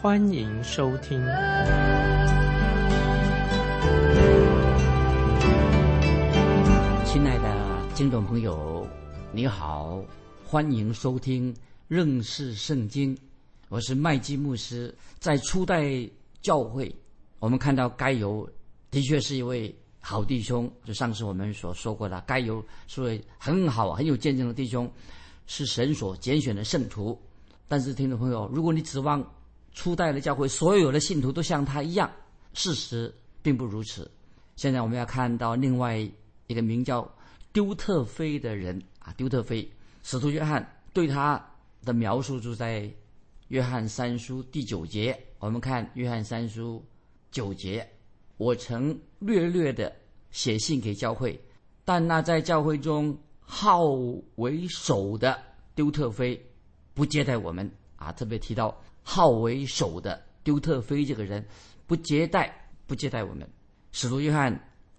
欢迎收听。亲爱的听众朋友，你好，欢迎收听。认识圣经，我是麦基牧师。在初代教会，我们看到该犹的确是一位好弟兄，就上次我们所说过的，该犹是位很好、很有见证的弟兄，是神所拣选的圣徒。但是，听众朋友，如果你指望初代的教会所有的信徒都像他一样，事实并不如此。现在我们要看到另外一个名叫丢特菲的人啊，丢特菲，使徒约翰对他。的描述就在约翰三书第九节。我们看约翰三书九节，我曾略略的写信给教会，但那在教会中好为首的丢特菲不接待我们啊。特别提到好为首的丢特菲这个人不接待不接待我们。使徒约翰，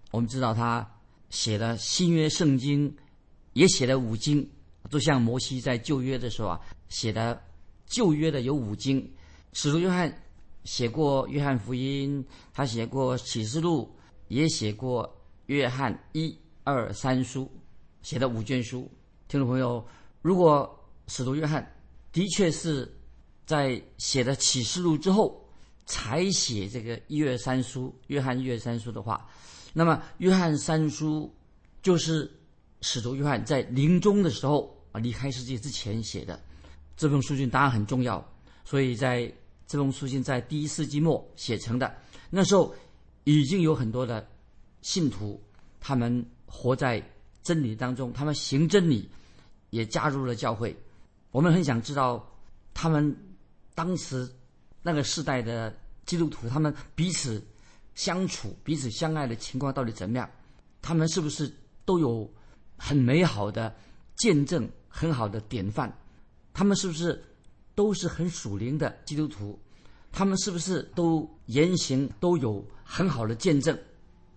我们知道他写了新约圣经，也写了五经。就像摩西在旧约的时候啊，写的旧约的有五经，使徒约翰写过约翰福音，他写过启示录，也写过约翰一二三书，写的五卷书。听众朋友，如果使徒约翰的确是在写的启示录之后才写这个一二三书，约翰一二三书的话，那么约翰三书就是使徒约翰在临终的时候。啊，离开世界之前写的这封书信当然很重要，所以在这封书信在第一世纪末写成的，那时候已经有很多的信徒，他们活在真理当中，他们行真理，也加入了教会。我们很想知道他们当时那个时代的基督徒，他们彼此相处、彼此相爱的情况到底怎么样？他们是不是都有很美好的见证？很好的典范，他们是不是都是很属灵的基督徒？他们是不是都言行都有很好的见证？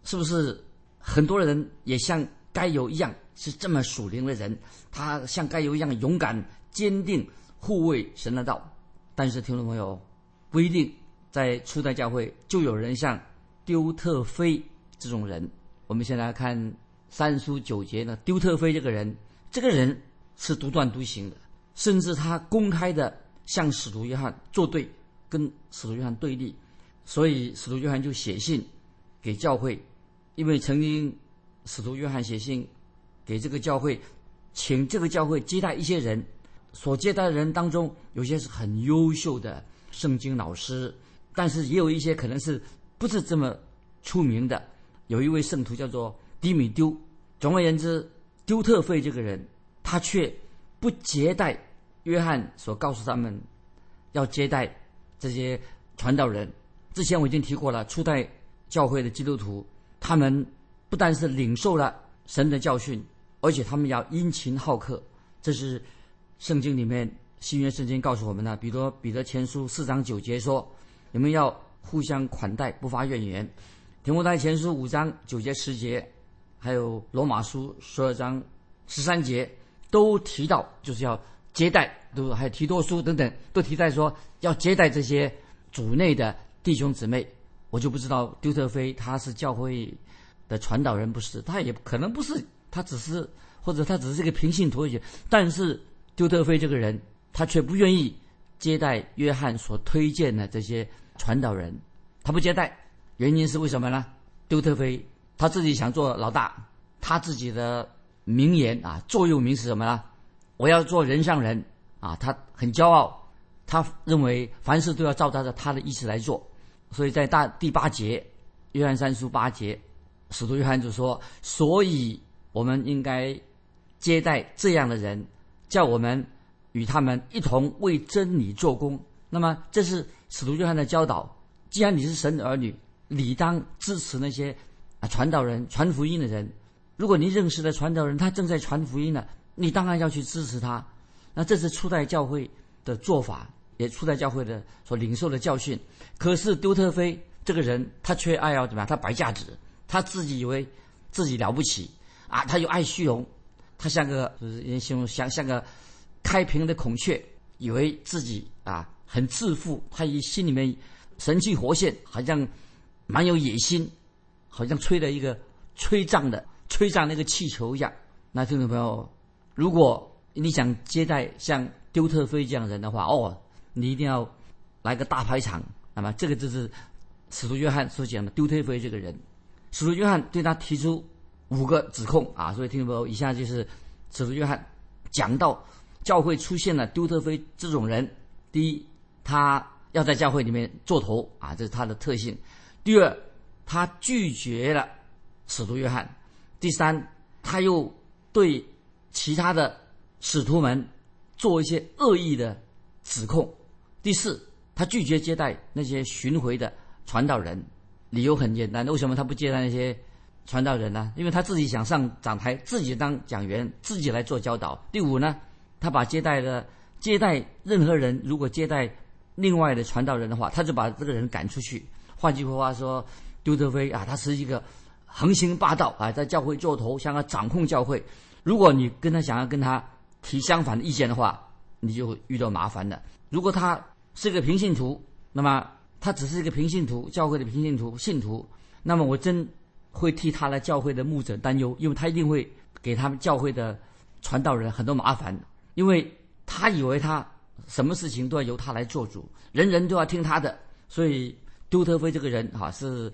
是不是很多人也像该有一样是这么属灵的人？他像该有一样勇敢、坚定护卫神的道。但是听众朋友，不一定在初代教会就有人像丢特菲这种人。我们先来看三书九节呢，丢特菲这个人，这个人。是独断独行的，甚至他公开的向使徒约翰作对，跟使徒约翰对立，所以使徒约翰就写信给教会，因为曾经使徒约翰写信给这个教会，请这个教会接待一些人，所接待的人当中有些是很优秀的圣经老师，但是也有一些可能是不是这么出名的，有一位圣徒叫做迪米丢，总而言之，丢特费这个人。他却不接待约翰所告诉他们要接待这些传道人。之前我已经提过了，初代教会的基督徒，他们不但是领受了神的教训，而且他们要殷勤好客。这是圣经里面新约圣经告诉我们呢。比如彼得前书四章九节说：“你们要互相款待，不发怨言。”提摩太前书五章九节十节，还有罗马书十二章十三节。都提到就是要接待，都还有提多书等等，都提在说要接待这些主内的弟兄姊妹。我就不知道丢特菲他是教会的传导人不是？他也可能不是，他只是或者他只是一个平信徒而已。但是丢特菲这个人，他却不愿意接待约翰所推荐的这些传导人，他不接待，原因是为什么呢？丢特菲他自己想做老大，他自己的。名言啊，座右铭是什么呢？我要做人上人啊！他很骄傲，他认为凡事都要照他的他的意思来做。所以在大第八节，约翰三书八节，使徒约翰就说：“所以我们应该接待这样的人，叫我们与他们一同为真理做工。”那么这是使徒约翰的教导，既然你是神的儿女，理当支持那些啊传道人、传福音的人。如果你认识的传道人他正在传福音呢，你当然要去支持他。那这是初代教会的做法，也初代教会的所领受的教训。可是丢特菲这个人，他却爱要怎么样？他摆架子，他自己以为自己了不起啊，他又爱虚荣，他像个就是形容像像个开屏的孔雀，以为自己啊很自负，他以心里面神气活现，好像蛮有野心，好像吹了一个吹胀的吹胀那个气球一样。那听众朋友，如果你想接待像丢特菲这样人的话，哦，你一定要来个大排场。那么这个就是使徒约翰所讲的丢特菲这个人。使徒约翰对他提出五个指控啊，所以听众朋友，以下就是使徒约翰讲到教会出现了丢特菲这种人。第一，他要在教会里面做头啊，这是他的特性。第二，他拒绝了使徒约翰。第三，他又对其他的。使徒们做一些恶意的指控。第四，他拒绝接待那些巡回的传道人，理由很简单：为什么他不接待那些传道人呢？因为他自己想上讲台，自己当讲员，自己来做教导。第五呢，他把接待的接待任何人，如果接待另外的传道人的话，他就把这个人赶出去。换句话说，丢德飞啊，他是一个横行霸道啊，在教会做头，想要掌控教会。如果你跟他想要跟他。提相反的意见的话，你就会遇到麻烦的。如果他是个平信徒，那么他只是一个平信徒，教会的平信徒信徒，那么我真会替他的教会的牧者担忧，因为他一定会给他们教会的传道人很多麻烦，因为他以为他什么事情都要由他来做主，人人都要听他的。所以丢特菲这个人哈是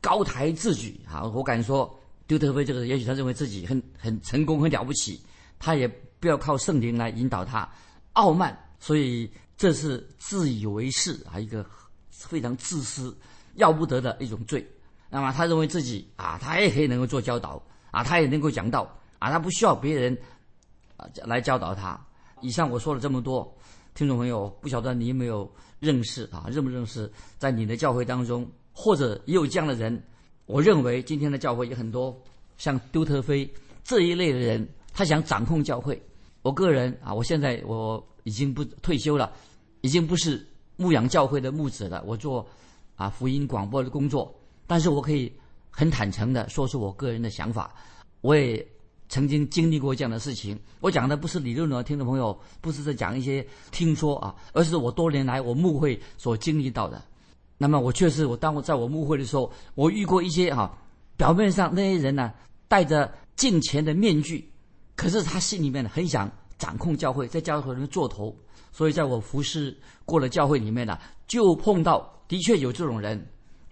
高抬自举哈，我敢说丢特菲这个人，也许他认为自己很很成功很了不起，他也。不要靠圣灵来引导他，傲慢，所以这是自以为是啊，一个非常自私、要不得的一种罪。那么他认为自己啊，他也可以能够做教导啊，他也能够讲道啊，他不需要别人啊来教导他。以上我说了这么多，听众朋友，不晓得你有没有认识啊？认不认识？在你的教会当中，或者也有这样的人？我认为今天的教会有很多像丢特飞这一类的人，他想掌控教会。我个人啊，我现在我已经不退休了，已经不是牧养教会的牧子了。我做啊福音广播的工作，但是我可以很坦诚的说出我个人的想法。我也曾经经历过这样的事情。我讲的不是理论的，听众朋友不是在讲一些听说啊，而是我多年来我牧会所经历到的。那么我确实，我当我在我牧会的时候，我遇过一些哈，表面上那些人呢，戴着敬虔的面具。可是他心里面呢很想掌控教会，在教会里面做头，所以在我服侍过了教会里面呢，就碰到的确有这种人，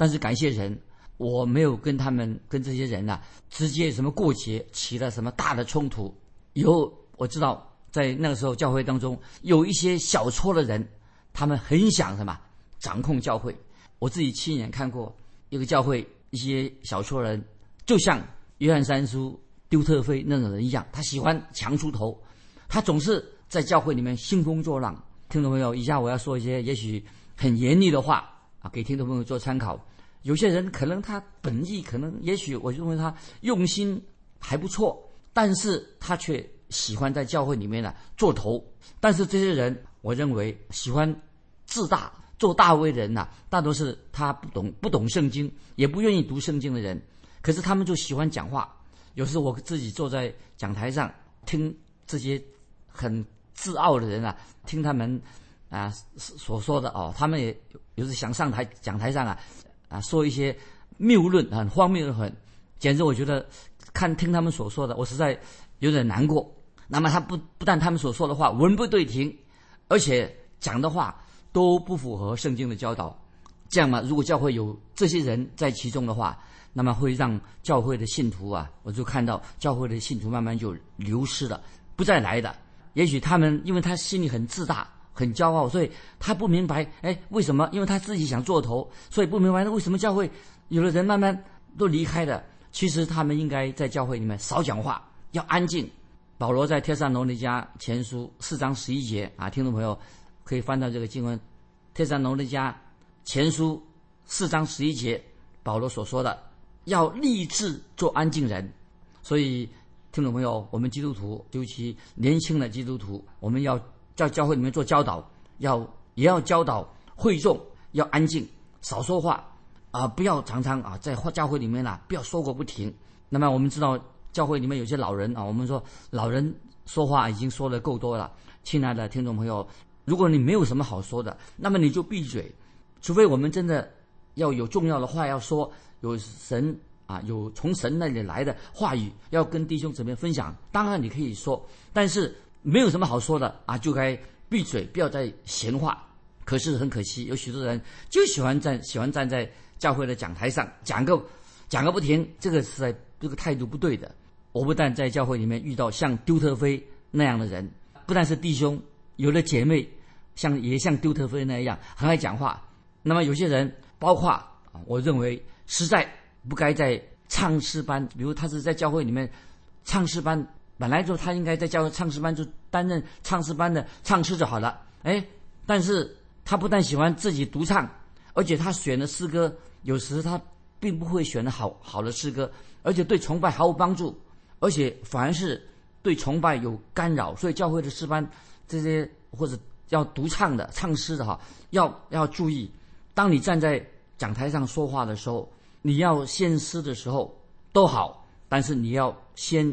但是感谢神，我没有跟他们跟这些人呢直接什么过节起了什么大的冲突。以后我知道在那个时候教会当中有一些小撮的人，他们很想什么掌控教会。我自己亲眼看过一个教会一些小撮人，就像约翰三叔。丢特飞那种人一样，他喜欢强出头，他总是在教会里面兴风作浪。听众朋友，以下我要说一些也许很严厉的话啊，给听众朋友做参考。有些人可能他本意可能，也许我认为他用心还不错，但是他却喜欢在教会里面呢做头。但是这些人，我认为喜欢自大做大威人呐，大多是他不懂不懂圣经，也不愿意读圣经的人。可是他们就喜欢讲话。有时我自己坐在讲台上听这些很自傲的人啊，听他们啊所说的哦，他们也有时想上台讲台上啊啊说一些谬论，很荒谬的很，简直我觉得看听他们所说的，我实在有点难过。那么他不不但他们所说的话文不对题，而且讲的话都不符合圣经的教导。这样嘛，如果教会有这些人在其中的话。那么会让教会的信徒啊，我就看到教会的信徒慢慢就流失了，不再来的。也许他们因为他心里很自大、很骄傲，所以他不明白，哎，为什么？因为他自己想做头，所以不明白为什么教会有的人慢慢都离开的。其实他们应该在教会里面少讲话，要安静。保罗在帖撒罗尼迦前书四章十一节啊，听众朋友可以翻到这个经文，帖撒罗尼迦前书四章十一节，保罗所说的，要立志做安静人。所以，听众朋友，我们基督徒，尤其年轻的基督徒，我们要在教会里面做教导，要也要教导会众要安静，少说话啊，不要常常啊在教会里面啊不要说个不停。那么我们知道，教会里面有些老人啊，我们说老人说话已经说的够多了。亲爱的听众朋友，如果你没有什么好说的，那么你就闭嘴，除非我们真的要有重要的话要说，有神啊，有从神那里来的话语要跟弟兄姊妹分享。当然你可以说，但是没有什么好说的啊，就该闭嘴，不要再闲话。可是很可惜，有许多人就喜欢站，喜欢站在教会的讲台上讲个讲个不停，这个是在这个态度不对的。我不但在教会里面遇到像丢特飞那样的人。不但是弟兄，有的姐妹像也像丢特飞那样很爱讲话。那么有些人，包括，我认为实在不该在唱诗班，比如他是在教会里面唱诗班，本来就他应该在教会唱诗班就担任唱诗班的唱诗就好了。哎，但是他不但喜欢自己独唱，而且他选的诗歌有时他并不会选的好好的诗歌，而且对崇拜毫无帮助，而且反而是。对崇拜有干扰，所以教会的诗班这些或者要独唱的、唱诗的哈，要要注意。当你站在讲台上说话的时候，你要献诗的时候都好，但是你要先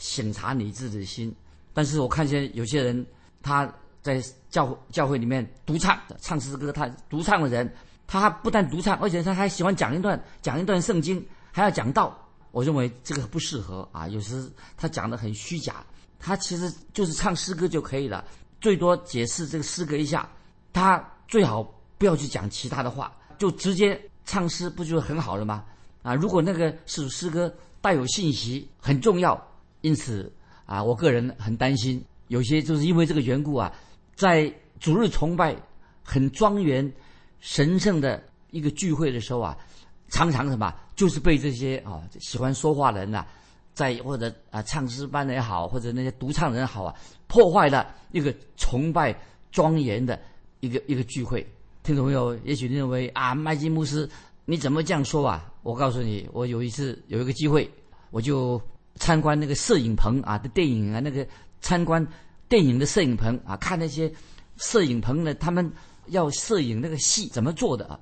审查你自己的心。但是我看见有些人他在教教会里面独唱唱诗歌，他独唱的人，他不但独唱，而且他还喜欢讲一段讲一段圣经，还要讲道。我认为这个不适合啊，有时他讲的很虚假，他其实就是唱诗歌就可以了，最多解释这个诗歌一下，他最好不要去讲其他的话，就直接唱诗，不就很好了吗？啊，如果那个是诗歌带有信息很重要，因此啊，我个人很担心，有些就是因为这个缘故啊，在主日崇拜很庄严、神圣的一个聚会的时候啊。常常什么，就是被这些啊喜欢说话的人呐，在或者啊唱诗班的也好，或者那些独唱人也好啊，破坏了一个崇拜庄严的一个一个聚会。听众朋友，也许认为啊，麦基牧师你怎么这样说啊？我告诉你，我有一次有一个机会，我就参观那个摄影棚啊的电影啊，那个参观电影的摄影棚啊，看那些摄影棚的他们要摄影那个戏怎么做的啊，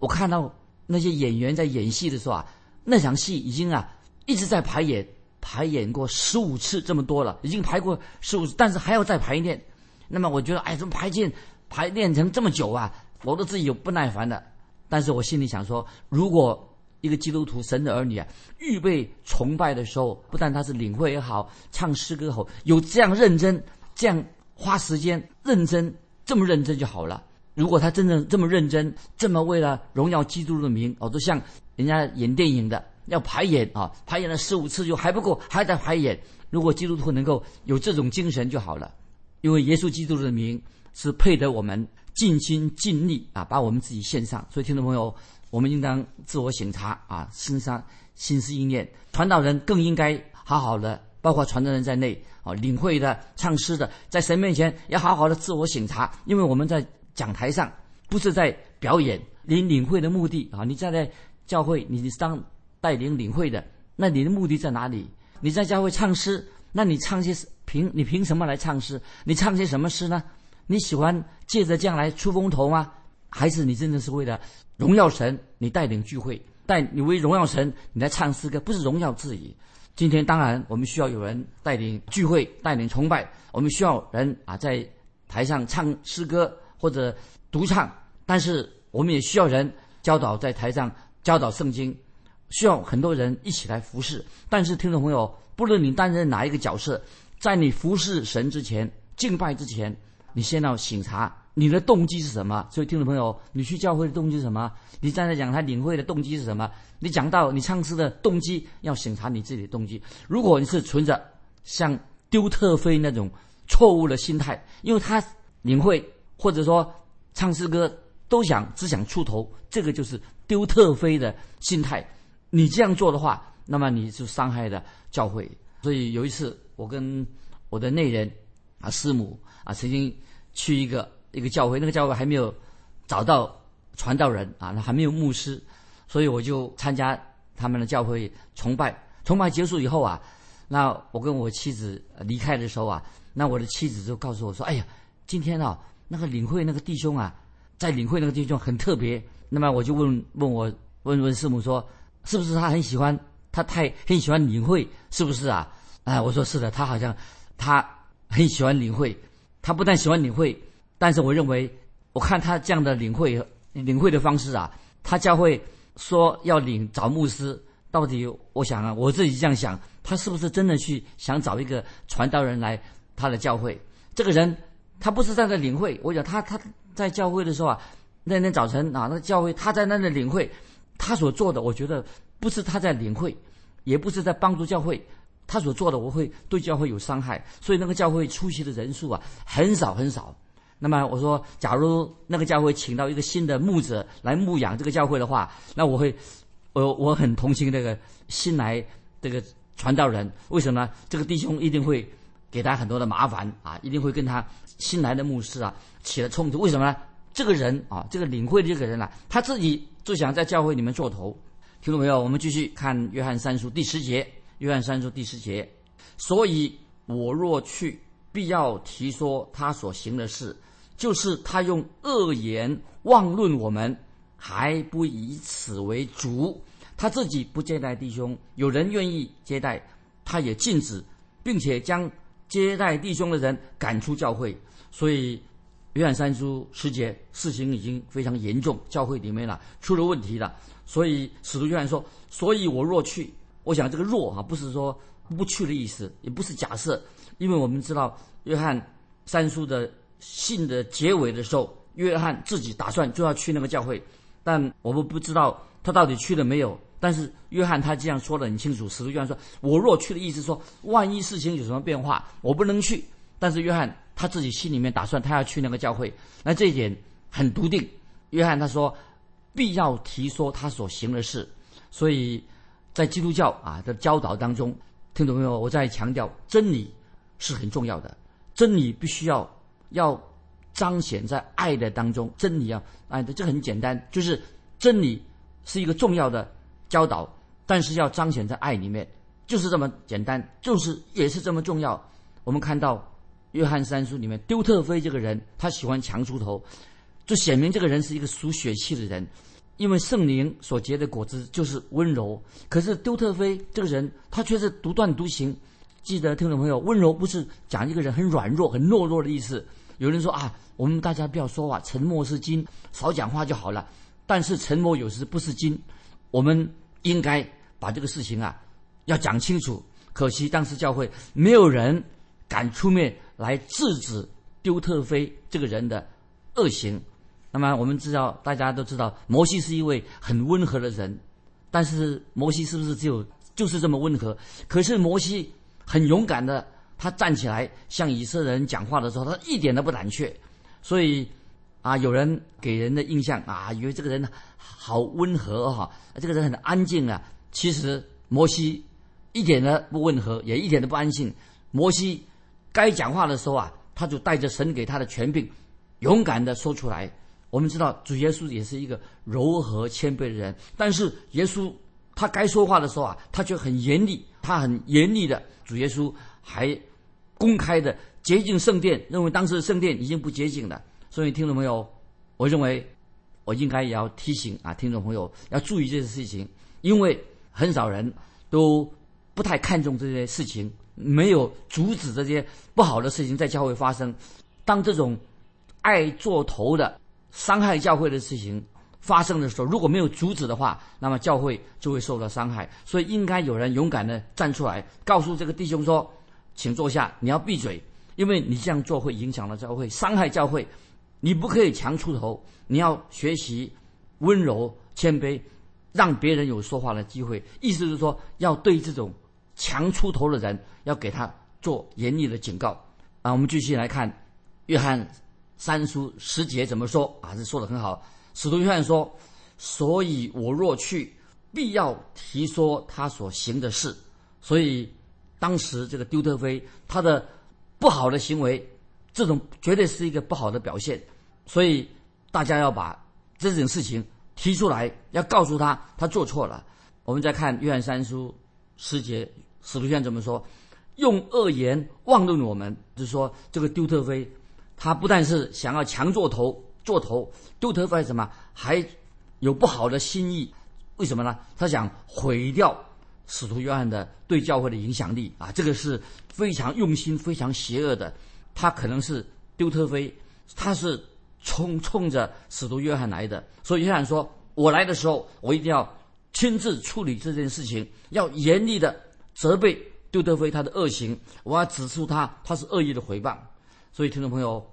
我看到。那些演员在演戏的时候啊，那场戏已经啊一直在排演，排演过十五次这么多了，已经排过十五次，但是还要再排练。那么我觉得，哎，怎么排练排练成这么久啊？我都自己有不耐烦的。但是我心里想说，如果一个基督徒、神的儿女啊，预备崇拜的时候，不但他是领会也好，唱诗歌也好，有这样认真，这样花时间认真，这么认真就好了。如果他真正这么认真，这么为了荣耀基督的名，哦，都像人家演电影的要排演啊，排演了十五次就还不够，还在排演。如果基督徒能够有这种精神就好了，因为耶稣基督的名是配得我们尽心尽力啊，把我们自己献上。所以，听众朋友，我们应当自我省察啊，心上心思意念。传道人更应该好好的，包括传道人在内啊，领会的、唱诗的，在神面前要好好的自我省察，因为我们在。讲台上不是在表演，你领会的目的啊！你站在教会，你是当带领领会的，那你的目的在哪里？你在教会唱诗，那你唱些凭你凭什么来唱诗？你唱些什么诗呢？你喜欢借着这样来出风头吗？还是你真的是为了荣耀神？你带领聚会，带你为荣耀神，你来唱诗歌，不是荣耀自己。今天当然我们需要有人带领聚会，带领崇拜，我们需要人啊在台上唱诗歌。或者独唱，但是我们也需要人教导在台上教导圣经，需要很多人一起来服侍。但是听众朋友，不论你担任哪一个角色，在你服侍神之前、敬拜之前，你先要醒察你的动机是什么。所以听众朋友，你去教会的动机是什么？你站在讲台领会的动机是什么？你讲到你唱诗的动机，要审查你自己的动机。如果你是存着像丢特飞那种错误的心态，因为他领会。或者说唱诗歌都想只想出头，这个就是丢特飞的心态。你这样做的话，那么你就伤害了教会。所以有一次，我跟我的内人啊师母啊，曾经去一个一个教会，那个教会还没有找到传道人啊，那还没有牧师，所以我就参加他们的教会崇拜。崇拜结束以后啊，那我跟我妻子离开的时候啊，那我的妻子就告诉我说：“哎呀，今天啊，那个领会那个弟兄啊，在领会那个弟兄很特别。”那么我就问问我问问师母说：“是不是他很喜欢？他太很喜欢领会，是不是啊？”哎，我说是的，他好像他很喜欢领会。他不但喜欢领会，但是我认为，我看他这样的领会。领会的方式啊，他教会说要领找牧师，到底我想啊，我自己这样想，他是不是真的去想找一个传道人来他的教会？这个人他不是在那领会，我讲他他在教会的时候啊，那天早晨啊，那教会他在那里领会，他所做的，我觉得不是他在领会，也不是在帮助教会，他所做的我会对教会有伤害，所以那个教会出席的人数啊很少很少。那么我说，假如那个教会请到一个新的牧者来牧养这个教会的话，那我会，我我很同情这个新来这个传道人。为什么呢？这个弟兄一定会给他很多的麻烦啊，一定会跟他新来的牧师啊起了冲突。为什么呢？这个人啊，这个领会的这个人啊，他自己就想在教会里面做头。听众朋友，我们继续看约翰三书第十节。约翰三书第十节，所以我若去，必要提说他所行的事。就是他用恶言妄论我们，还不以此为主。他自己不接待弟兄，有人愿意接待，他也禁止，并且将接待弟兄的人赶出教会。所以，约翰三书十节事情已经非常严重，教会里面了出了问题了。所以使徒约翰说：“所以我若去，我想这个若啊，不是说不去的意思，也不是假设，因为我们知道约翰三书的。”信的结尾的时候，约翰自己打算就要去那个教会，但我们不知道他到底去了没有。但是约翰他这样说的很清楚，使徒约翰说：“我若去的意思说，万一事情有什么变化，我不能去。”但是约翰他自己心里面打算他要去那个教会，那这一点很笃定。约翰他说：“必要提说他所行的事。”所以在基督教啊的教导当中，听懂没有？我在强调真理是很重要的，真理必须要。要彰显在爱的当中，真理啊，爱的，这很简单，就是真理是一个重要的教导，但是要彰显在爱里面，就是这么简单，就是也是这么重要。我们看到约翰三书里面，丢特菲这个人，他喜欢强出头，就显明这个人是一个属血气的人，因为圣灵所结的果子就是温柔。可是丢特菲这个人，他却是独断独行。记得听众朋友，温柔不是讲一个人很软弱、很懦弱的意思。有人说啊，我们大家不要说话，沉默是金，少讲话就好了。但是沉默有时不是金，我们应该把这个事情啊要讲清楚。可惜当时教会没有人敢出面来制止丢特菲这个人的恶行。那么我们知道，大家都知道，摩西是一位很温和的人，但是摩西是不是只有就是这么温和？可是摩西很勇敢的。他站起来向以色列人讲话的时候，他一点都不胆怯，所以啊，有人给人的印象啊，以为这个人好温和哈，这个人很安静啊。其实摩西一点都不温和，也一点都不安静。摩西该讲话的时候啊，他就带着神给他的权柄，勇敢的说出来。我们知道主耶稣也是一个柔和谦卑的人，但是耶稣他该说话的时候啊，他却很严厉，他很严厉的主耶稣还。公开的洁净圣殿，认为当时的圣殿已经不洁净了。所以听众朋友，我认为我应该也要提醒啊，听众朋友要注意这些事情，因为很少人都不太看重这些事情，没有阻止这些不好的事情在教会发生。当这种爱做头的伤害教会的事情发生的时候，如果没有阻止的话，那么教会就会受到伤害。所以应该有人勇敢的站出来，告诉这个弟兄说。请坐下，你要闭嘴，因为你这样做会影响了教会，伤害教会。你不可以强出头，你要学习温柔谦卑，让别人有说话的机会。意思是说，要对这种强出头的人，要给他做严厉的警告。啊，我们继续来看约翰三书十节怎么说啊？这说的很好。使徒约翰说：“所以我若去，必要提说他所行的事。”所以。当时这个丢特菲他的不好的行为，这种绝对是一个不好的表现，所以大家要把这种事情提出来，要告诉他他做错了。我们再看约翰三书十节，使徒约翰怎么说？用恶言妄论我们，就是说这个丢特菲，他不但是想要强做头做头，丢特菲什么，还有不好的心意。为什么呢？他想毁掉使徒约翰的对教会的影响力啊！这个是非常用心、非常邪恶的。他可能是丢特飞，他是冲冲着使徒约翰来的。所以约翰说：“我来的时候，我一定要亲自处理这件事情，要严厉的责备。”丢特菲他的恶行，我要指出他他是恶意的回谤。所以听众朋友，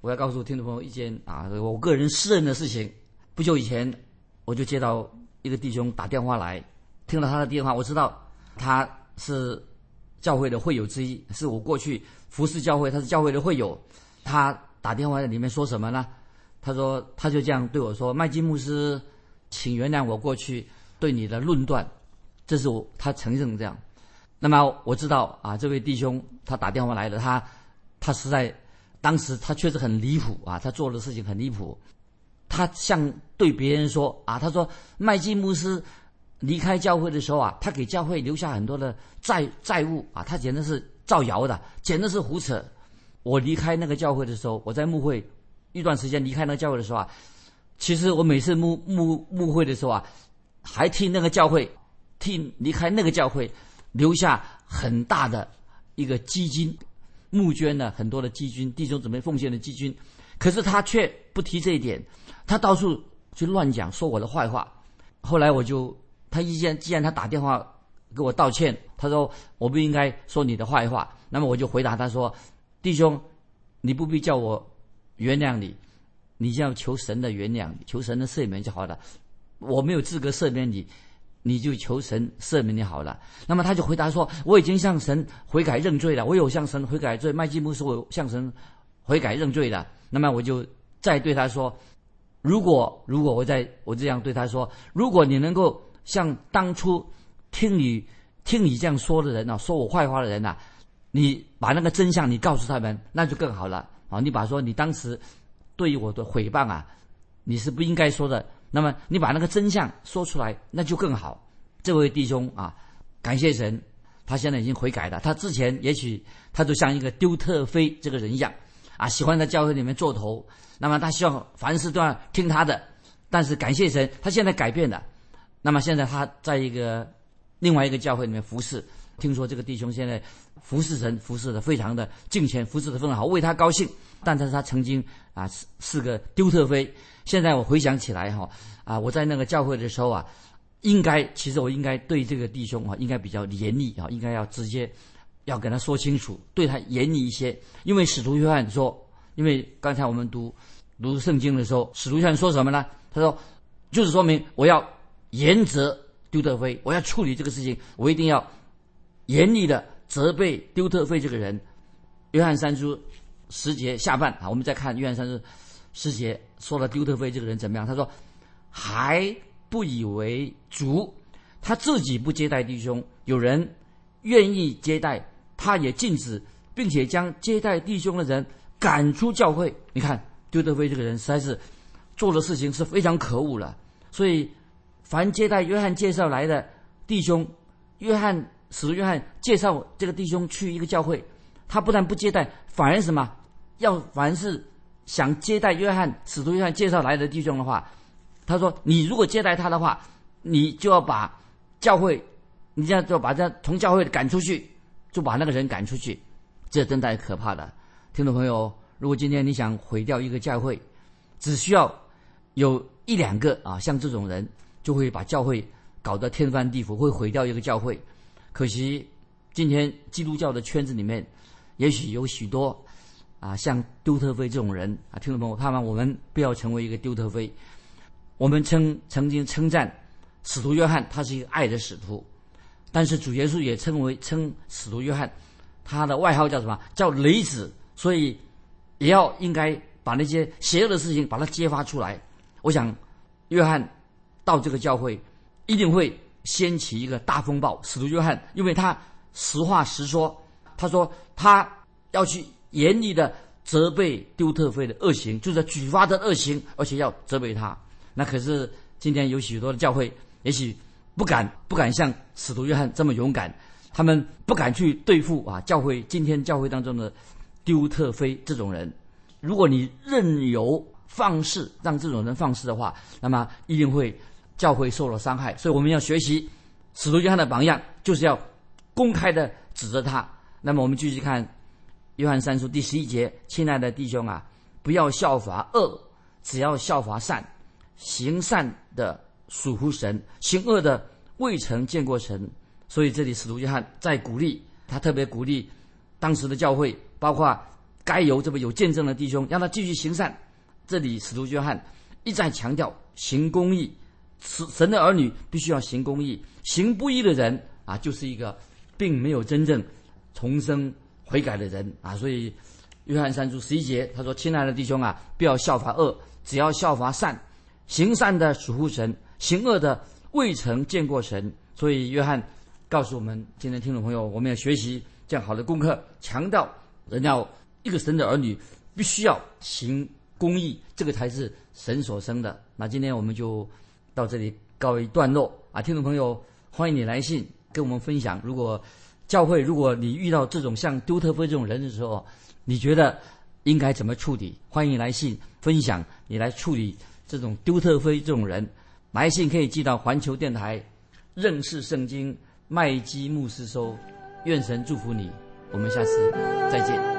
我要告诉听众朋友一件啊，我个人私人的事情。不久以前，我就接到一个弟兄打电话来，听了他的电话，我知道他是教会的会友之一，是我过去服侍教会，他是教会的会友。他打电话在里面说什么呢？他说他就这样对我说：“麦基牧师，请原谅我过去对你的论断。”这是我他承认这样。那么我知道啊，这位弟兄他打电话来了，他他实在当时他确实很离谱啊，他做的事情很离谱。他向对别人说啊，他说麦基牧师离开教会的时候啊，他给教会留下很多的债债务啊，他简直是造谣的，简直是胡扯。我离开那个教会的时候，我在牧会一段时间离开那个教会的时候啊，其实我每次牧牧牧会的时候啊，还替那个教会替离开那个教会。留下很大的一个基金，募捐了很多的基金，弟兄姊妹奉献的基金，可是他却不提这一点，他到处去乱讲，说我的坏话。后来我就，他既然既然他打电话给我道歉，他说我不应该说你的坏话，那么我就回答他说，弟兄，你不必叫我原谅你，你要求神的原谅，求神的赦免就好了，我没有资格赦免你。你就求神赦免你好了。那么他就回答说：“我已经向神悔改认罪了，我有向神悔改罪。麦基姆说我向神悔改认罪了。那么我就再对他说：如果如果我在我这样对他说，如果你能够像当初听你听你这样说的人啊，说我坏话的人呐，你把那个真相你告诉他们，那就更好了啊！你把说你当时对于我的诽谤啊，你是不应该说的。”那么你把那个真相说出来，那就更好。这位弟兄啊，感谢神，他现在已经悔改了。他之前也许他就像一个丢特飞这个人一样，啊，喜欢在教会里面做头。那么他希望凡事都要听他的。但是感谢神，他现在改变了。那么现在他在一个另外一个教会里面服侍。听说这个弟兄现在服侍神，服侍的非常的敬虔，服侍的非常好，为他高兴。但是他曾经啊是是个丢特飞。现在我回想起来哈，啊，我在那个教会的时候啊，应该其实我应该对这个弟兄啊，应该比较严厉啊，应该要直接要跟他说清楚，对他严厉一些。因为使徒约翰说，因为刚才我们读读圣经的时候，使徒约翰说什么呢？他说，就是说明我要严责丢特飞，我要处理这个事情，我一定要严厉的责备丢特飞这个人。约翰三书十节下半啊，我们再看约翰三书。师姐说了丢特菲这个人怎么样？他说还不以为足，他自己不接待弟兄，有人愿意接待，他也禁止，并且将接待弟兄的人赶出教会。你看丢特菲这个人实在是做的事情是非常可恶了。所以凡接待约翰介绍来的弟兄，约翰使约翰介绍这个弟兄去一个教会，他不但不接待，反而什么要凡是。想接待约翰使徒约翰介绍来的弟兄的话，他说：“你如果接待他的话，你就要把教会，你这样就把这从教会赶出去，就把那个人赶出去，这真太可怕了。”听众朋友，如果今天你想毁掉一个教会，只需要有一两个啊，像这种人，就会把教会搞得天翻地覆，会毁掉一个教会。可惜今天基督教的圈子里面，也许有许多。啊，像丢特飞这种人啊，听众朋友，盼望我们不要成为一个丢特飞。我们称曾经称赞使徒约翰，他是一个爱的使徒，但是主耶稣也称为称使徒约翰，他的外号叫什么？叫雷子。所以也要应该把那些邪恶的事情把它揭发出来。我想，约翰到这个教会一定会掀起一个大风暴。使徒约翰，因为他实话实说，他说他要去。严厉的责备丢特菲的恶行，就是举发的恶行，而且要责备他。那可是今天有许多的教会，也许不敢不敢像使徒约翰这么勇敢，他们不敢去对付啊教会今天教会当中的丢特非这种人。如果你任由放肆，让这种人放肆的话，那么一定会教会受了伤害。所以我们要学习使徒约翰的榜样，就是要公开的指责他。那么我们继续看约翰三书第十一节：亲爱的弟兄啊，不要效法恶，只要效法善。行善的属乎神，行恶的未曾见过神。所以这里使徒约翰在鼓励他，特别鼓励当时的教会，包括该由这位有见证的弟兄，让他继续行善。这里使徒约翰一再强调行公义，神的儿女必须要行公义，行不义的人啊，就是一个并没有真正重生悔改的人啊。所以约翰三书十一节他说：“亲爱的弟兄啊，不要效法恶，只要效法善。”行善的属乎神，行恶的未曾见过神。所以约翰告诉我们，今天听众朋友，我们要学习这样好的功课，强调人要一个神的儿女必须要行公义，这个才是神所生的。那今天我们就到这里告一段落啊，听众朋友，欢迎你来信跟我们分享。如果教会，如果你遇到这种像丢特飞这种人的时候，你觉得应该怎么处理？欢迎来信分享，你来处理。这种丢特飞这种人，来信可以寄到环球电台认识圣经麦基牧师收。愿神祝福你，我们下次再见。